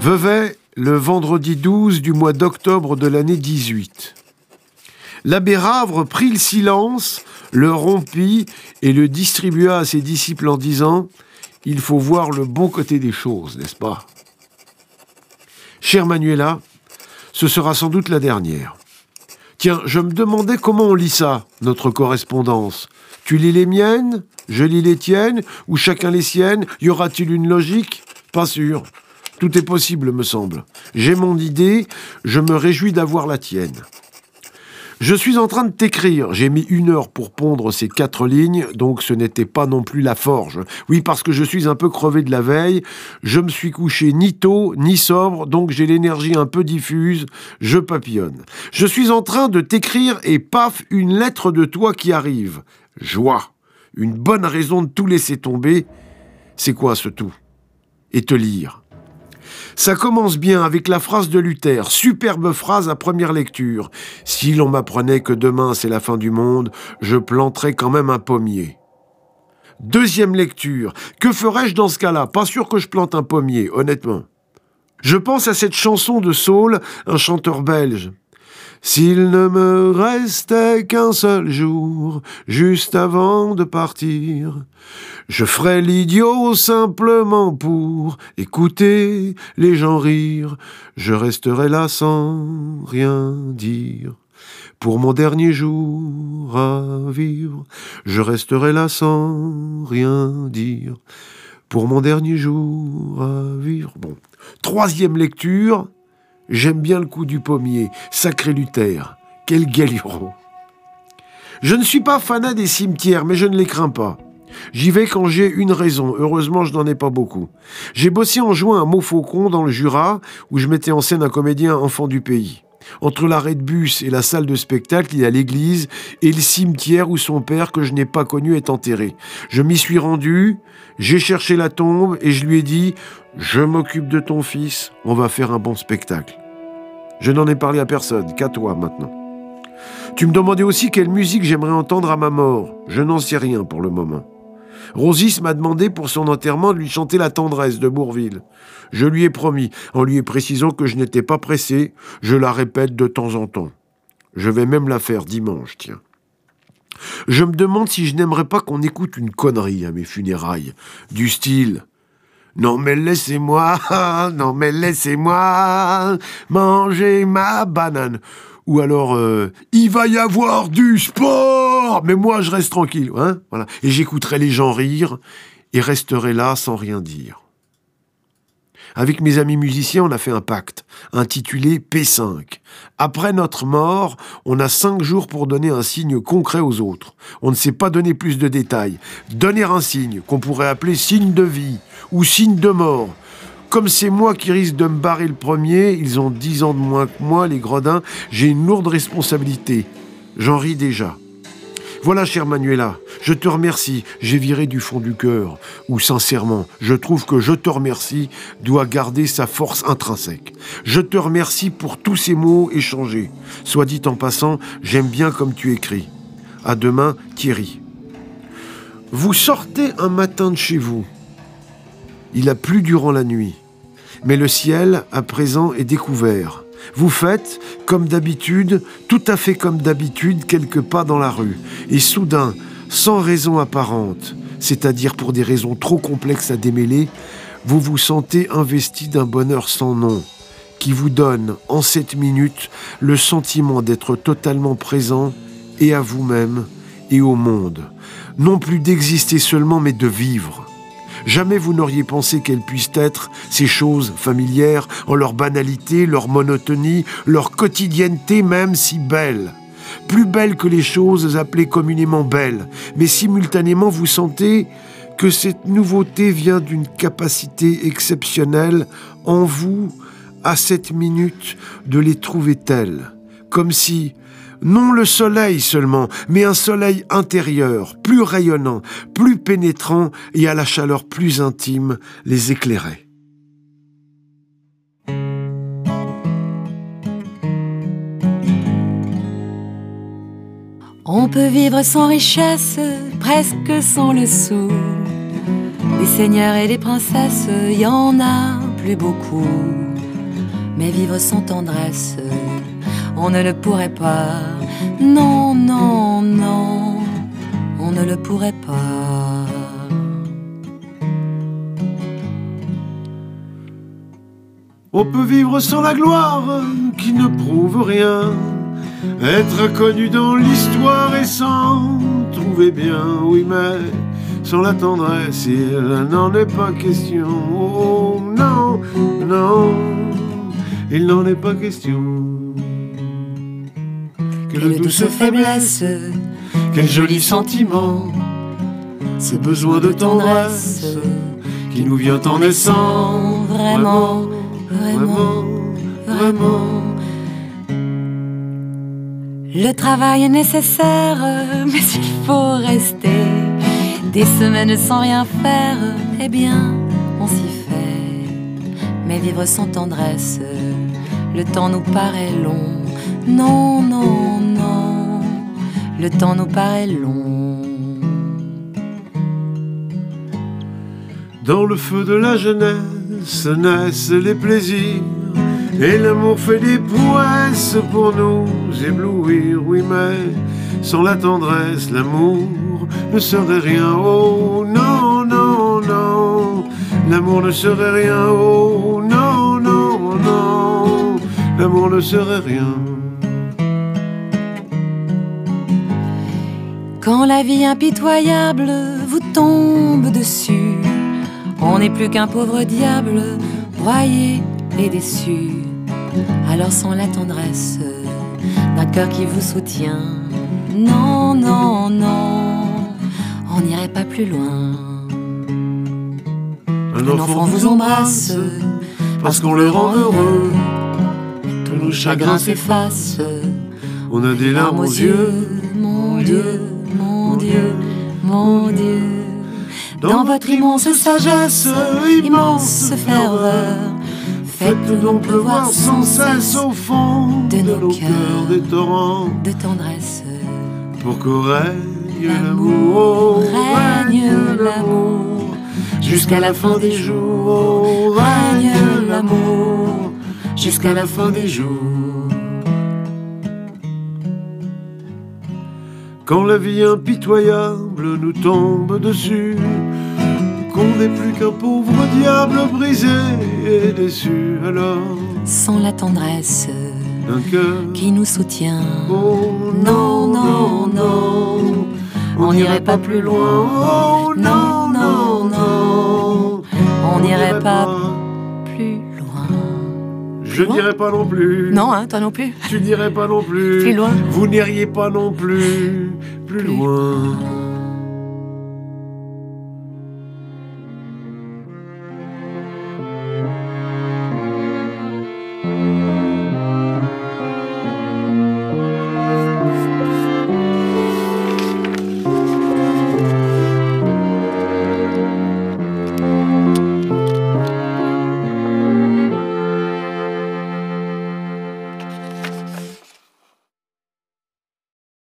Vevey, le vendredi 12 du mois d'octobre de l'année 18. L'abbé Ravre prit le silence, le rompit et le distribua à ses disciples en disant Il faut voir le bon côté des choses, n'est-ce pas? Cher Manuela, ce sera sans doute la dernière. Tiens, je me demandais comment on lit ça, notre correspondance. Tu lis les miennes, je lis les tiennes, ou chacun les siennes Y aura-t-il une logique? Pas sûr. Tout est possible, me semble. J'ai mon idée, je me réjouis d'avoir la tienne. Je suis en train de t'écrire. J'ai mis une heure pour pondre ces quatre lignes, donc ce n'était pas non plus la forge. Oui, parce que je suis un peu crevé de la veille. Je me suis couché ni tôt, ni sobre, donc j'ai l'énergie un peu diffuse. Je papillonne. Je suis en train de t'écrire et paf, une lettre de toi qui arrive. Joie. Une bonne raison de tout laisser tomber. C'est quoi ce tout? Et te lire. Ça commence bien avec la phrase de Luther, superbe phrase à première lecture. Si l'on m'apprenait que demain c'est la fin du monde, je planterais quand même un pommier. Deuxième lecture. Que ferais-je dans ce cas-là? Pas sûr que je plante un pommier, honnêtement. Je pense à cette chanson de Saul, un chanteur belge. S'il ne me restait qu'un seul jour, juste avant de partir, je ferais l'idiot simplement pour écouter les gens rire. Je resterai là sans rien dire. Pour mon dernier jour à vivre, je resterai là sans rien dire. Pour mon dernier jour à vivre. Bon. Troisième lecture. J'aime bien le coup du pommier. Sacré Luther. Quel galuron. Je ne suis pas fanat des cimetières, mais je ne les crains pas. J'y vais quand j'ai une raison. Heureusement, je n'en ai pas beaucoup. J'ai bossé en jouant un mot faucon dans le Jura, où je mettais en scène un comédien enfant du pays. Entre l'arrêt de bus et la salle de spectacle, il y a l'église et le cimetière où son père, que je n'ai pas connu, est enterré. Je m'y suis rendu, j'ai cherché la tombe et je lui ai dit Je m'occupe de ton fils, on va faire un bon spectacle. Je n'en ai parlé à personne, qu'à toi maintenant. Tu me demandais aussi quelle musique j'aimerais entendre à ma mort. Je n'en sais rien pour le moment. Rosis m'a demandé pour son enterrement de lui chanter La tendresse de Bourville. Je lui ai promis, en lui précisant que je n'étais pas pressé, je la répète de temps en temps. Je vais même la faire dimanche, tiens. Je me demande si je n'aimerais pas qu'on écoute une connerie à mes funérailles, du style non mais laissez-moi, non mais laissez-moi manger ma banane. Ou alors, euh, il va y avoir du sport, mais moi je reste tranquille, hein, voilà. Et j'écouterai les gens rire et resterai là sans rien dire. Avec mes amis musiciens, on a fait un pacte, intitulé P5. Après notre mort, on a cinq jours pour donner un signe concret aux autres. On ne sait pas donner plus de détails. Donner un signe, qu'on pourrait appeler signe de vie ou signe de mort. Comme c'est moi qui risque de me barrer le premier, ils ont dix ans de moins que moi, les gredins, j'ai une lourde responsabilité. J'en ris déjà. Voilà, chère Manuela, je te remercie, j'ai viré du fond du cœur, ou sincèrement, je trouve que je te remercie doit garder sa force intrinsèque. Je te remercie pour tous ces mots échangés. Soit dit en passant, j'aime bien comme tu écris. À demain, Thierry. Vous sortez un matin de chez vous. Il a plu durant la nuit, mais le ciel, à présent, est découvert. Vous faites, comme d'habitude, tout à fait comme d'habitude, quelques pas dans la rue, et soudain, sans raison apparente, c'est-à-dire pour des raisons trop complexes à démêler, vous vous sentez investi d'un bonheur sans nom, qui vous donne, en cette minute, le sentiment d'être totalement présent et à vous-même et au monde, non plus d'exister seulement, mais de vivre. Jamais vous n'auriez pensé qu'elles puissent être, ces choses familières, en leur banalité, leur monotonie, leur quotidienneté même si belles. Plus belles que les choses appelées communément belles, mais simultanément vous sentez que cette nouveauté vient d'une capacité exceptionnelle en vous, à cette minute, de les trouver telles, comme si, non le soleil seulement, mais un soleil intérieur, plus rayonnant, plus pénétrant et à la chaleur plus intime, les éclairait. On peut vivre sans richesse, presque sans le sou. Les seigneurs et les princesses, y en a plus beaucoup. mais vivre sans tendresse, on ne le pourrait pas. Non, non, non, on ne le pourrait pas. On peut vivre sans la gloire qui ne prouve rien, être connu dans l'histoire et sans trouver bien, oui, mais sans la tendresse, il n'en est pas question. Oh non, non, il n'en est pas question. Quelle douce faiblesse, quel joli sentiment, ce besoin de tendresse qui nous vient en naissant, vraiment, vraiment, vraiment. Le travail est nécessaire, mais il faut rester des semaines sans rien faire. Eh bien, on s'y fait. Mais vivre sans tendresse, le temps nous paraît long. Non, non, non, le temps nous paraît long. Dans le feu de la jeunesse naissent les plaisirs. Et l'amour fait des prouesses pour nous éblouir, oui, mais sans la tendresse, l'amour ne serait rien. Oh non, non, non, l'amour ne serait rien. Oh non, non, non, l'amour ne serait rien. Quand la vie impitoyable vous tombe dessus, on n'est plus qu'un pauvre diable, broyé et déçu. Alors sans la tendresse d'un cœur qui vous soutient, non, non, non, on n'irait pas plus loin. Un enfant vous embrasse parce qu'on le rend heureux. Tous nos chagrins s'effacent. On a des larmes aux yeux, mon Dieu, mon Dieu, mon Dieu. Dans votre immense sagesse, immense ferveur, Faites donc pleuvoir sans cesse au fond de nos cœurs des torrents. de tendresse. pour qu'au règne l'amour, règne l'amour, jusqu'à la fin des jours, règne l'amour, jusqu'à la fin des jours. Quand la vie impitoyable nous tombe dessus, qu'on n'est plus qu'un pauvre diable brisé et déçu, alors sans la tendresse un cœur. qui nous soutient. Oh Non, non, non, on n'irait pas plus loin. Oh non, non, non, on n'irait pas plus loin. Je n'irai pas non plus. Non, hein, toi non plus. Tu n'irais pas non plus. Plus loin. Vous n'iriez pas non. Plus Plus loin.